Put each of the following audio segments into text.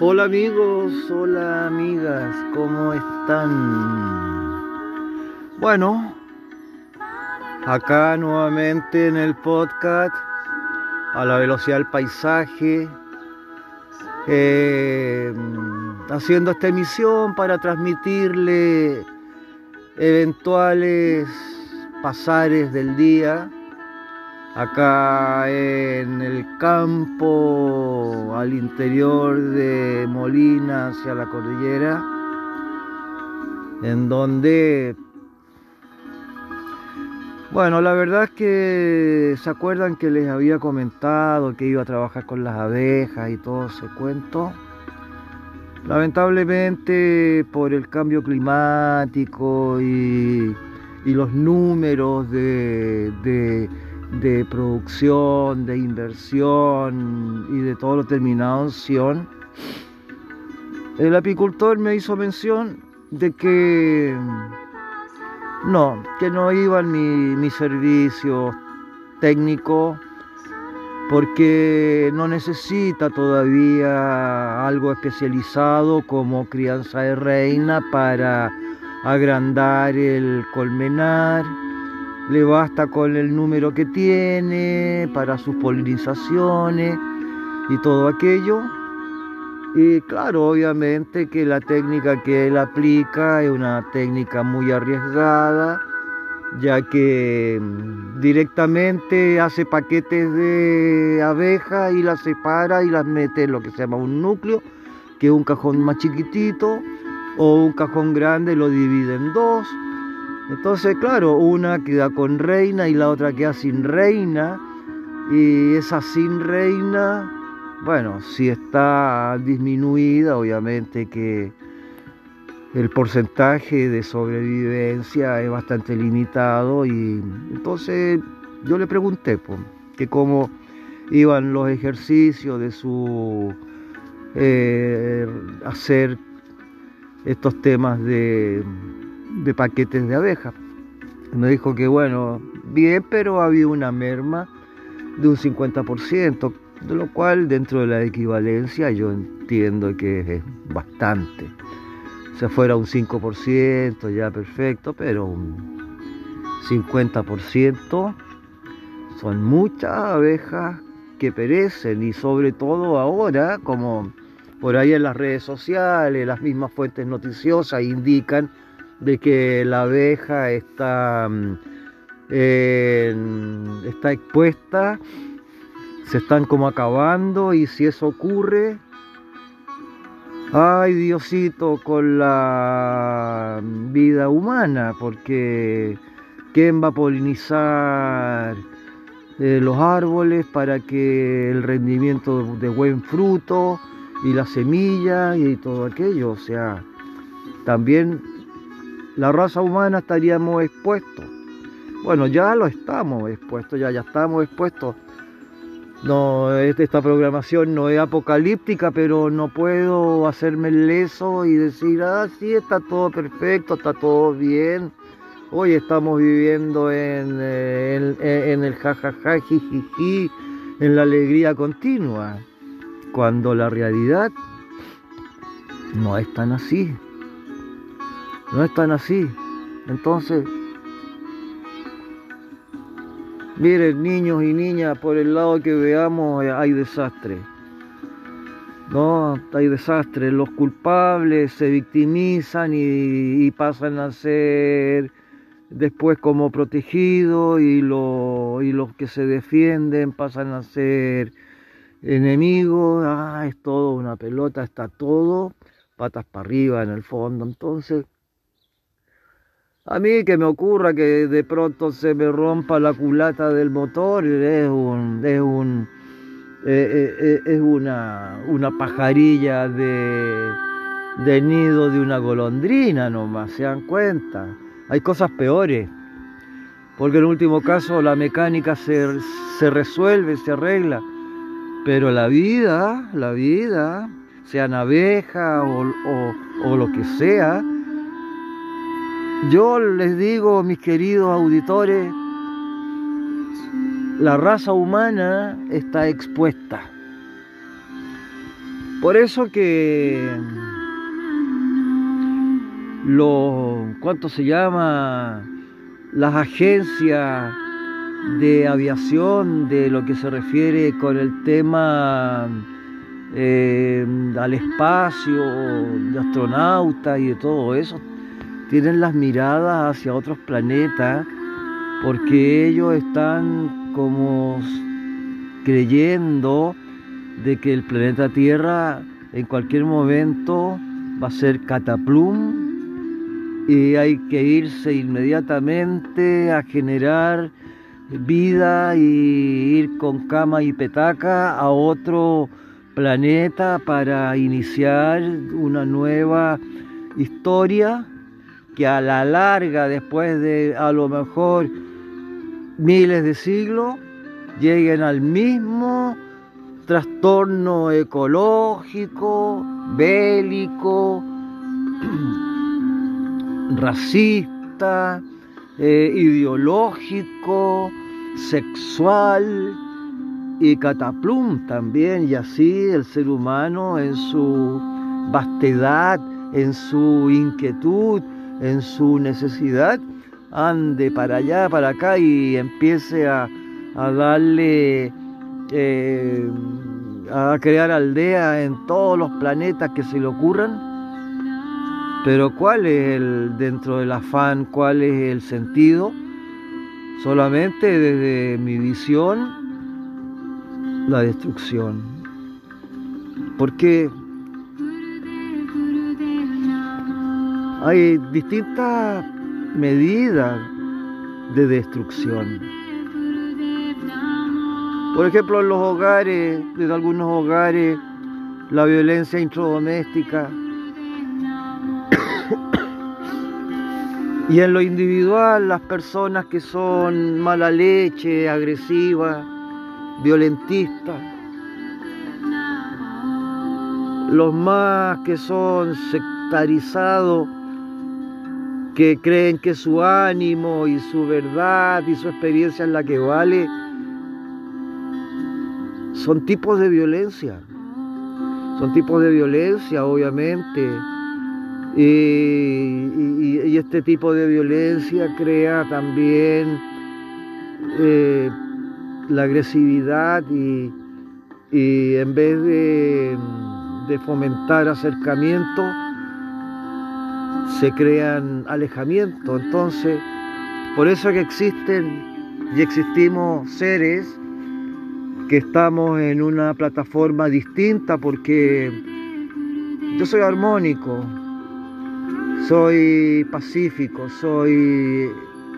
Hola amigos, hola amigas, ¿cómo están? Bueno, acá nuevamente en el podcast, a la velocidad del paisaje, eh, haciendo esta emisión para transmitirle eventuales pasares del día acá en el campo al interior de Molina hacia la cordillera, en donde, bueno, la verdad es que se acuerdan que les había comentado que iba a trabajar con las abejas y todo ese cuento. Lamentablemente por el cambio climático y, los números de de producción, de inversión y de todo lo terminado en Sion, el apicultor me hizo mención de que no, que no iban mi, mi servicio técnico porque no necesita todavía algo especializado como crianza de reina para agrandar el colmenar le basta con el número que tiene para sus polinizaciones y todo aquello. Y claro, obviamente que la técnica que él aplica es una técnica muy arriesgada, ya que mm, directamente hace paquetes de abejas y las separa y las mete en lo que se llama un núcleo, que es un cajón más chiquitito, o un cajón grande lo divide en dos entonces, claro, una queda con reina y la otra queda sin reina. Y esa sin reina, bueno, si está disminuida, obviamente que el porcentaje de sobrevivencia es bastante limitado. Y entonces yo le pregunté pues, que cómo iban los ejercicios de su eh, hacer estos temas de de paquetes de abejas. Me dijo que bueno, bien, pero había una merma de un 50%, de lo cual dentro de la equivalencia yo entiendo que es bastante. O fuera un 5% ya perfecto, pero un 50% son muchas abejas que perecen y sobre todo ahora, como por ahí en las redes sociales, las mismas fuentes noticiosas indican de que la abeja está, mm, está expuesta, se están como acabando y si eso ocurre, ay Diosito con la vida humana, porque ¿quién va a polinizar eh, los árboles para que el rendimiento de buen fruto y la semilla y todo aquello? O sea, también la raza humana estaríamos expuestos. Bueno, ya lo estamos expuestos, ya, ya estamos expuestos. No, esta programación no es apocalíptica, pero no puedo hacerme leso y decir, ah, sí, está todo perfecto, está todo bien. Hoy estamos viviendo en, eh, en el jajaja, jijiji, en la alegría continua, cuando la realidad no es tan así no están así. Entonces, miren niños y niñas, por el lado que veamos hay desastre. No, hay desastre. Los culpables se victimizan y, pasan a ser después como protegidos y, y los que se defienden pasan a ser enemigos. Ah, es todo una pelota, está todo patas para arriba en el fondo. Entonces, a mí que me ocurra que de pronto se me rompa la culata del motor es un, es un eh, eh, eh, es una, una pajarilla de, de nido de una golondrina nomás, se dan cuenta. Hay cosas peores, porque en último caso la mecánica se, se resuelve, se arregla, pero la vida, la vida, sean abejas o, o lo que sea, yo les digo, mis queridos auditores, la raza humana está expuesta. Por eso que los, ¿cuánto se llama? Las agencias de aviación, de lo que se refiere con el tema eh, al espacio, de astronautas y de todo eso, tienen las miradas hacia otros planetas porque ellos están como creyendo de que el planeta Tierra en cualquier momento va a ser cataplum y hay que irse inmediatamente a generar vida y ir con cama y petaca a otro planeta para iniciar una nueva historia que a la larga, después de a lo mejor miles de siglos, lleguen al mismo trastorno ecológico, bélico, racista, eh, ideológico, sexual y cataplum también, y así el ser humano en su vastedad, en su inquietud, en su necesidad, ande para allá, para acá y empiece a, darle, eh, a crear aldeas en todos los planetas que se le ocurran pero ¿cuál es el, dentro del afán, cuál es el sentido? Solamente desde mi visión, la destrucción. Porque hay distintas medidas de destrucción. Por ejemplo, en los hogares, en algunos hogares, la violencia introdoméstica, Y en lo individual, las personas que son mala leche, agresivas, violentistas, los más que son sectarizados, que creen que su ánimo y su verdad y su experiencia es la que vale, son tipos de violencia. Son tipos de violencia, obviamente y, este tipo de violencia crea también eh, la agresividad y, en vez de, de fomentar acercamiento, se crean alejamientos. Entonces, por eso que existen y existimos seres que estamos en una plataforma distinta porque yo soy armónico, soy pacífico, soy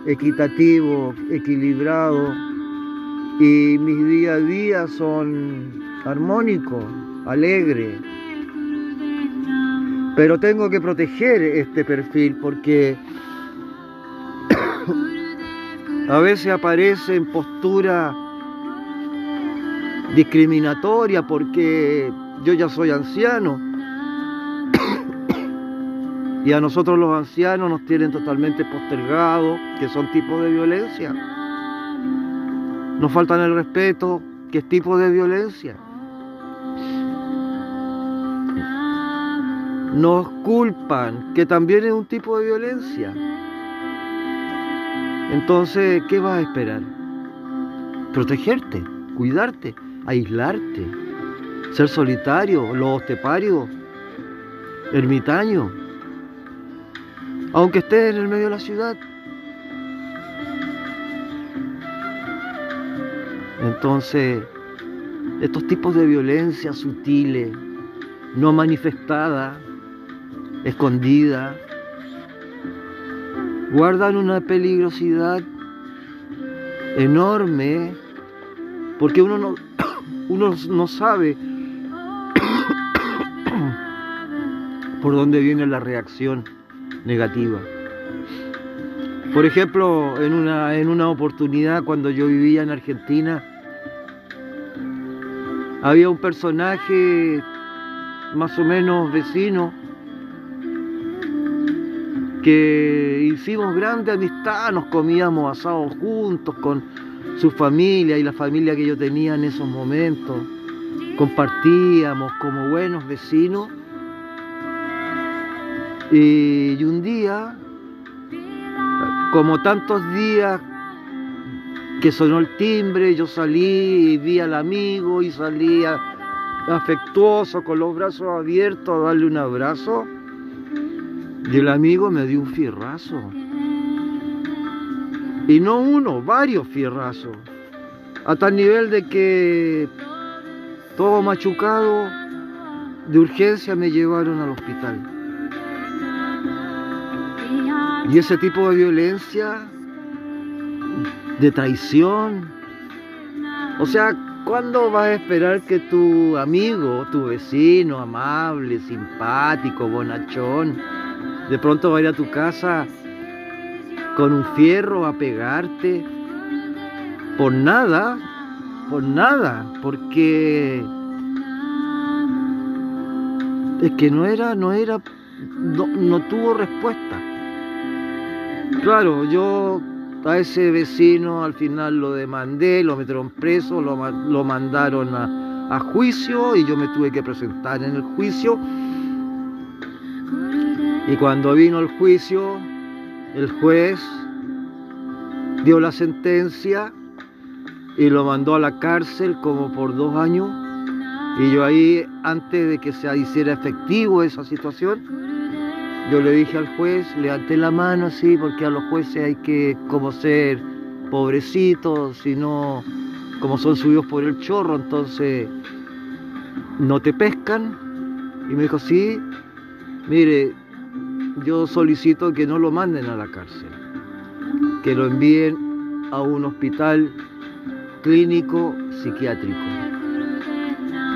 equitativo, equilibrado y mis día a día son armónicos, alegres. Pero tengo que proteger este perfil porque a veces aparece en postura discriminatoria porque yo ya soy anciano y a nosotros los ancianos nos tienen totalmente postergados, que son tipos de violencia. Nos faltan el respeto, que es tipo de violencia. Nos culpan, que también es un tipo de violencia. Entonces, ¿qué vas a esperar? Protegerte, cuidarte, aislarte, ser solitario, los osteparios, ermitaño aunque esté en el medio de la ciudad. Entonces, estos tipos de violencia sutiles, no manifestada, escondida, guardan una peligrosidad enorme porque uno no, uno no sabe por dónde viene la reacción negativa. Por ejemplo, en una, en una oportunidad cuando yo vivía en Argentina, había un personaje más o menos vecino que hicimos grande amistad, nos comíamos asados juntos con su familia y la familia que yo tenía en esos momentos. compartíamos como buenos vecinos. Y un día, como tantos días que sonó el timbre, yo salí y vi al amigo y salí afectuoso, con los brazos abiertos a darle un abrazo. Y el amigo me dio un fierrazo. Y no uno, varios fierrazos. A tal nivel de que todo machucado, de urgencia me llevaron al hospital. Y ese tipo de violencia, de traición, o sea, ¿cuándo vas a esperar que tu amigo, tu vecino, amable, simpático, bonachón, de pronto va a ir a tu casa con un fierro a pegarte por nada, por nada, porque es que no era, no era, no, tuvo respuesta. Claro, yo a ese vecino al final lo demandé, lo metieron preso, lo, lo mandaron a, a, juicio y yo me tuve que presentar en el juicio. Y cuando vino el juicio, el juez dio la sentencia y lo mandó a la cárcel como por dos años. Y yo ahí, antes de que se hiciera efectivo esa situación, yo le dije al juez, levanté la mano así, porque a los jueces hay que como ser pobrecitos, sino como son subidos por el chorro, entonces no te pescan. Y me dijo, sí, mire, yo solicito que no lo manden a la cárcel, que lo envíen a un hospital clínico psiquiátrico.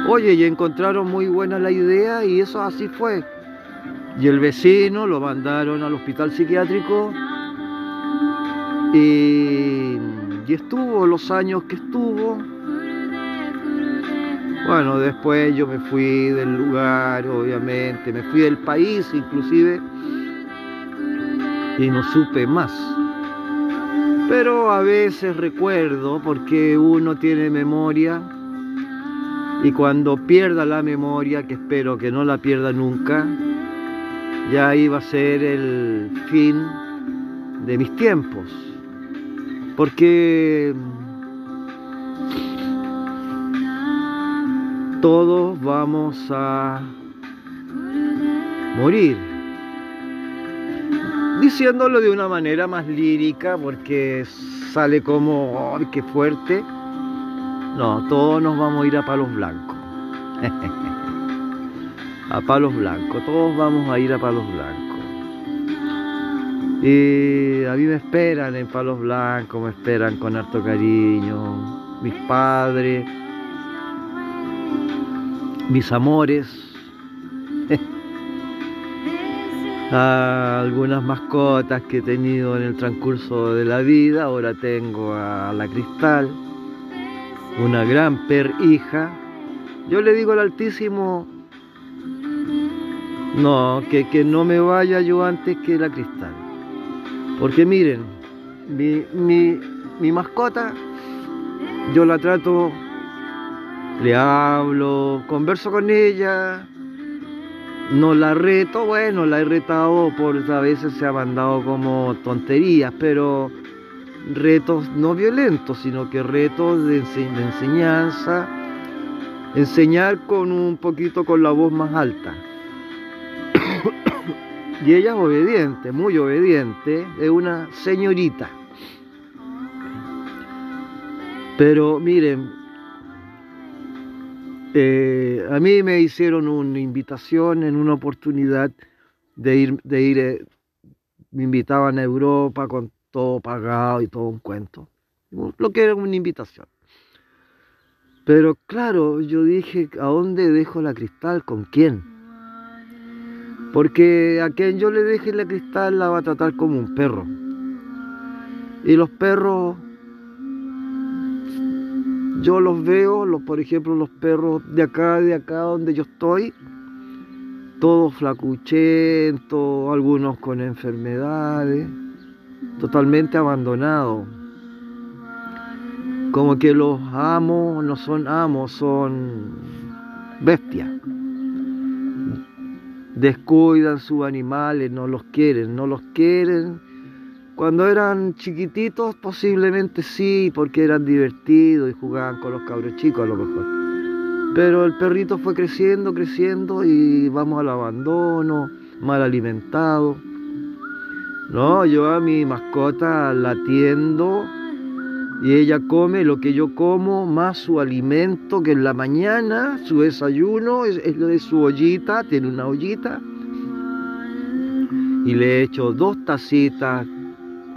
Oye, y encontraron muy buena la idea y eso así fue. Y el vecino lo mandaron al hospital psiquiátrico y, y estuvo los años que estuvo. Bueno, después yo me fui del lugar, obviamente, me fui del país inclusive y no supe más. Pero a veces recuerdo porque uno tiene memoria y cuando pierda la memoria, que espero que no la pierda nunca, ya iba a ser el fin de mis tiempos. Porque todos vamos a morir diciéndolo de una manera más lírica porque sale como, ¡ay, qué fuerte! No, todos nos vamos a ir a palos blancos. a palos blancos, todos vamos a ir a palos blancos. Y a mí me esperan en palos blancos, me esperan con harto cariño, mis padres, mis amores algunas mascotas que he tenido en el transcurso de la vida. Ahora tengo a la Cristal, una gran per hija. Yo le digo al Altísimo, no, que, que no me vaya yo antes que la Cristal. Porque miren, mi, mi, mi mascota, yo la trato, le hablo, converso con ella, no la reto, bueno, la he retado por a veces se ha mandado como tonterías, pero retos no violentos, sino que retos de, enseñanza, enseñar con un poquito con la voz más alta. y ella es obediente, muy obediente, es una señorita. Pero miren, eh, a mí me hicieron una invitación en una oportunidad de ir, de ir eh, me invitaban a Europa con todo pagado y todo un cuento, lo que era una invitación. Pero claro, yo dije, ¿a dónde dejo la cristal? ¿Con quién? Porque a quien yo le deje la cristal la va a tratar como un perro. Y los perros yo los veo, los, por ejemplo, los perros de acá, de acá donde yo estoy, todos flacuchentos, algunos con enfermedades, totalmente abandonados. Como que los amos no son amos, son bestias. Descuidan sus animales, no los quieren, no los quieren. Cuando eran chiquititos posiblemente sí, porque eran divertidos y jugaban con los cabros chicos a lo mejor. Pero el perrito fue creciendo, creciendo y vamos al abandono, mal alimentado. No, yo a mi mascota la atiendo y ella come lo que yo como, más su alimento, que en la mañana, su desayuno es, lo de su ollita, tiene una ollita. Y le echo dos tacitas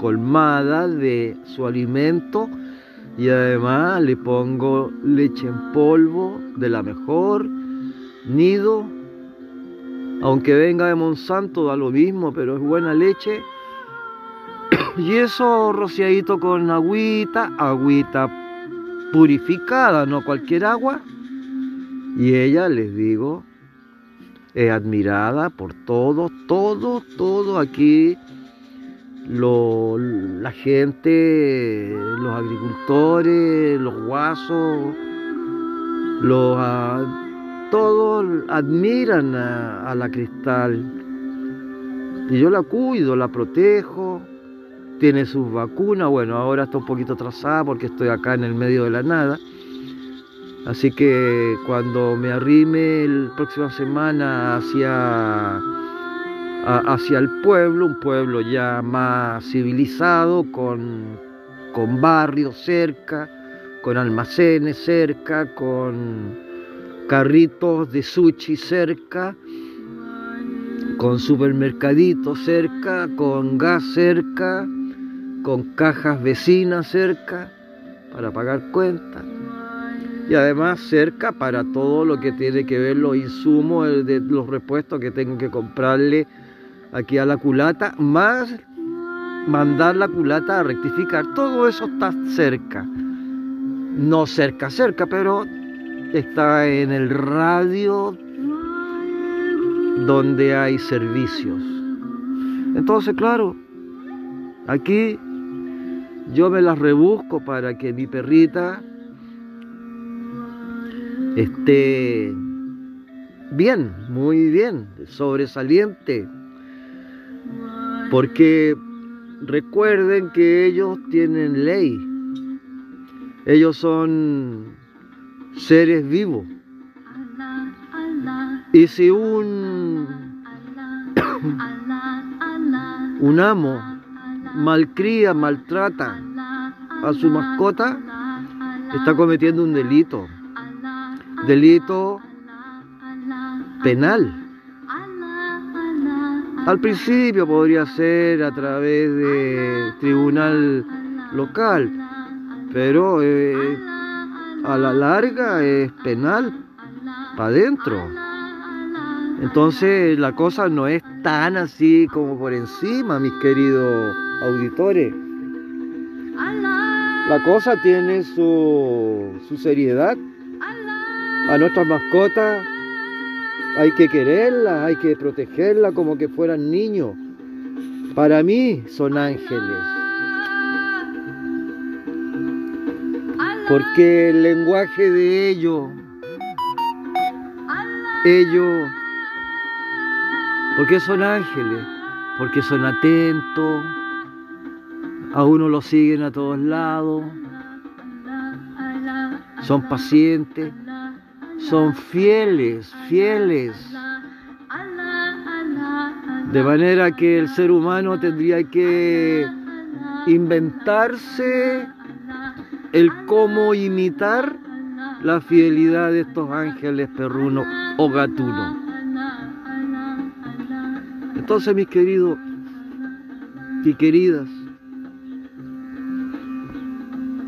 colmadas de su alimento y además le pongo leche en polvo de la mejor, nido, aunque venga de Monsanto da lo mismo, pero es buena leche y eso rociadito con agüita, agüita purificada, no cualquier agua. Y ella, les digo, es admirada por todo, todo, todo aquí. La gente, los agricultores, los guasos, los, ah, todos admiran a la cristal. Y yo la cuido, la protejo tiene sus vacunas, bueno, ahora está un poquito atrasada porque estoy acá en el medio de la nada. Así que cuando me arrime la próxima semana hacia, hacia el pueblo, un pueblo ya más civilizado, con, con barrios cerca, con almacenes cerca, con carritos de sushi cerca, con supermercaditos cerca, con gas cerca, con cajas vecinas cerca para pagar cuentas y además cerca para todo lo que tiene que ver los insumos de los repuestos que tengo que comprarle aquí a la culata, más mandar la culata a rectificar. Todo eso está cerca. No cerca, cerca, pero está en el radio donde hay servicios. Entonces, claro, aquí yo me las rebusco para que mi perrita esté bien, muy bien, sobresaliente. Porque recuerden que ellos tienen ley. Ellos son seres vivos. Y si un, un amo malcría, maltrata a su mascota, está cometiendo un delito. Delito penal. Al principio podría ser a través de tribunal local, pero eh, a la larga es penal para adentro. Entonces la cosa no es tan así como por encima, mis queridos auditores. La cosa tiene su, su seriedad. A nuestras mascotas hay que quererlas, hay que protegerlas como que fueran niños. Para mí son ángeles. Porque el lenguaje de ellos, ellos, porque son ángeles, porque son atentos, a uno lo siguen a todos lados, son pacientes, son fieles, fieles. De manera que el ser humano tendría que inventarse el cómo imitar la fidelidad de estos ángeles perrunos o gatunos. Entonces, mis queridos y queridas,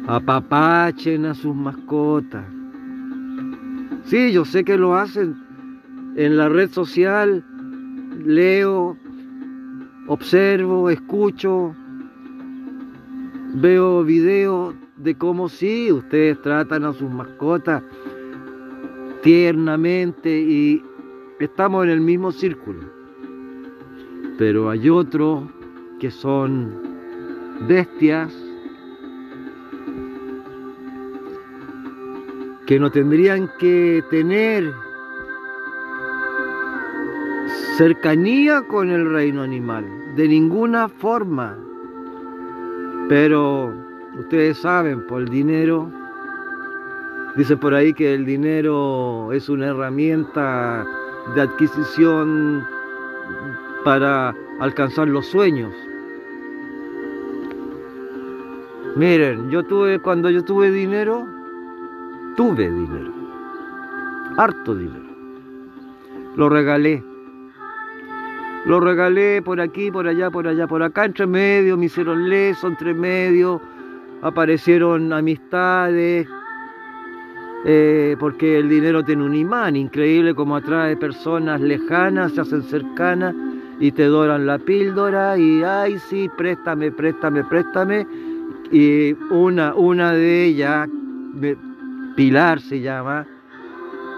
apapachen a sus mascotas. Sí, yo sé que lo hacen en la red social, leo, observo, escucho, veo videos de cómo sí, ustedes tratan a sus mascotas tiernamente y estamos en el mismo círculo. Pero hay otros que son bestias que no tendrían que tener cercanía con el reino animal, de ninguna forma. Pero ustedes saben, por el dinero, dice por ahí que el dinero es una herramienta de adquisición para alcanzar los sueños. Miren, yo tuve, cuando yo tuve dinero, tuve dinero, harto dinero. Lo regalé. Lo regalé por aquí, por allá, por allá, por acá, entre medio, me hicieron leso, entre medio, aparecieron amistades, eh, porque el dinero tiene un imán increíble como atrae personas lejanas, se hacen cercanas y te doran la píldora y, ay, sí, préstame, préstame, préstame y una, una de ellas, Pilar se llama,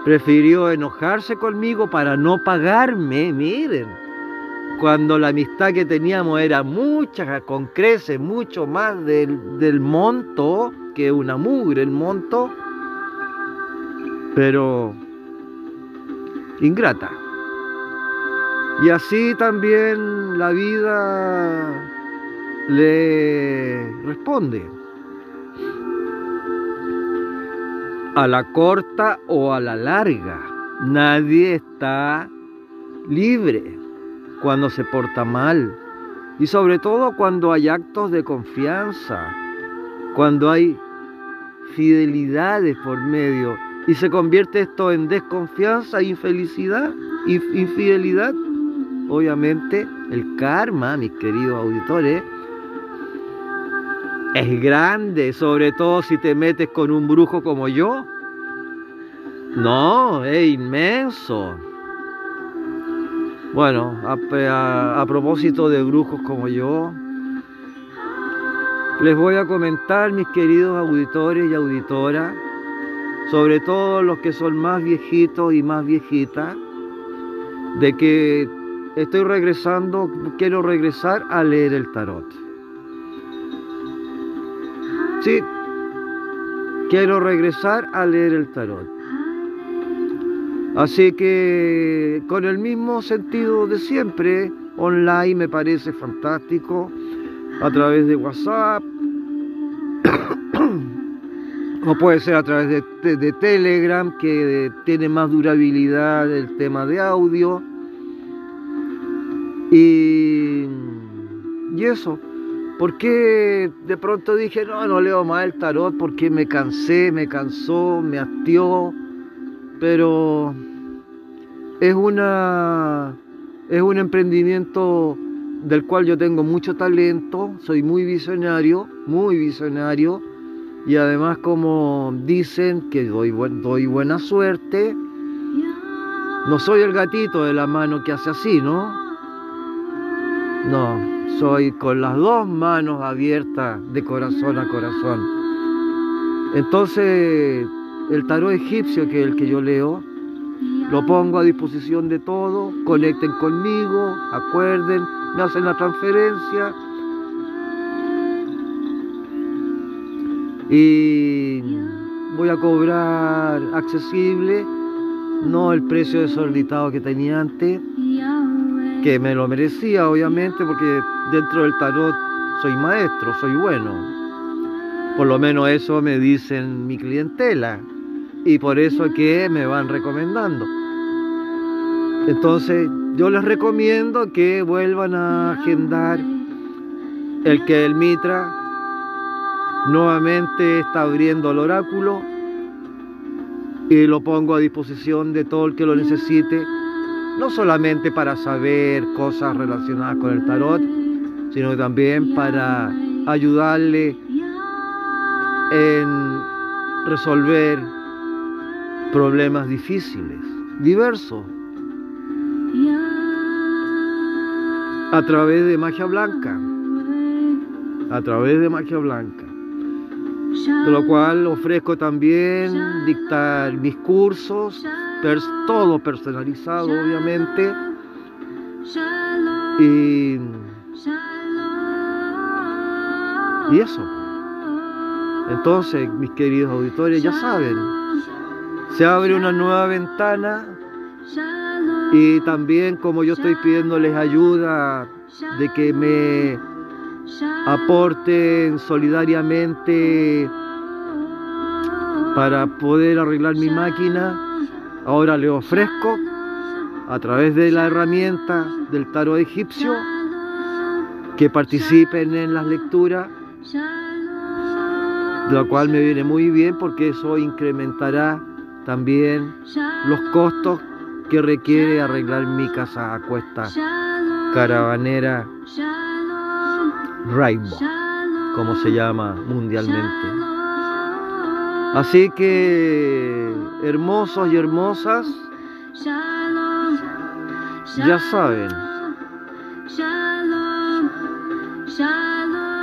prefirió enojarse conmigo para no pagarme, miren, cuando la amistad que teníamos era mucha, con crece mucho más del, del monto, que una mugre el monto, pero ingrata. Y así también la vida le responde. A la corta o a la larga, nadie está libre cuando se porta mal. Y sobre todo cuando hay actos de confianza, cuando hay fidelidades por medio. Y se convierte esto en desconfianza, infelicidad, infidelidad. Obviamente el karma, mis queridos auditores, es grande, sobre todo si te metes con un brujo como yo. No, es inmenso. Bueno, a, propósito de brujos como yo, les voy a comentar, mis queridos auditores y auditoras, sobre todo los que son más viejitos y más viejitas, de que estoy regresando, quiero regresar a leer el tarot. Sí, quiero regresar a leer el tarot. Así que con el mismo sentido de siempre, online me parece fantástico, a través de WhatsApp, o puede ser a través de, Telegram, que tiene más durabilidad el tema de audio. Y, y eso, ¿Por qué de pronto dije, no, no leo más el tarot? Porque me cansé, me cansó, me hastió. Pero es una es un emprendimiento del cual yo tengo mucho talento, soy muy visionario, muy visionario y además como dicen que doy, doy buena suerte, no soy el gatito de la mano que hace así, ¿no? No, soy con las dos manos abiertas de corazón a corazón. Entonces, el tarot egipcio, que es el que yo leo, lo pongo a disposición de todos, conecten conmigo, acuerden, me hacen la transferencia. Y voy a cobrar accesible, no el precio desorbitado que tenía antes, que me lo merecía obviamente porque dentro del tarot soy maestro, soy bueno. Por lo menos eso me dicen mi clientela y por eso que me van recomendando. Entonces yo les recomiendo que vuelvan a agendar el que el Mitra nuevamente está abriendo el oráculo y lo pongo a disposición de todo el que lo necesite, no solamente para saber cosas relacionadas con el tarot, sino también para ayudarle en resolver problemas difíciles, diversos, a través de magia blanca, a través de magia blanca. De lo cual ofrezco también dictar mis cursos, todo personalizado obviamente, y y eso. Entonces, mis queridos auditores, ya saben, se abre una nueva ventana Y también como yo estoy pidiéndoles ayuda de que me aporten solidariamente para poder arreglar mi máquina, ahora les ofrezco a través de la herramienta del tarot egipcio que participen en las lecturas, lo cual me viene muy bien porque eso incrementará también los costos que requiere arreglar mi casa a cuesta caravanera Rainbow, como se llama mundialmente. Así que, hermosos y hermosas, ya saben.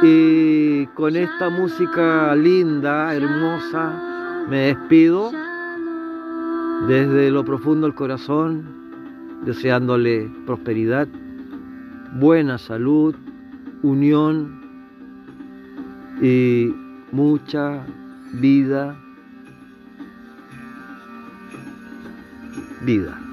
Y con esta música linda, hermosa, me despido desde lo profundo del corazón, deseándole prosperidad, buena salud, unión y mucha vida, vida.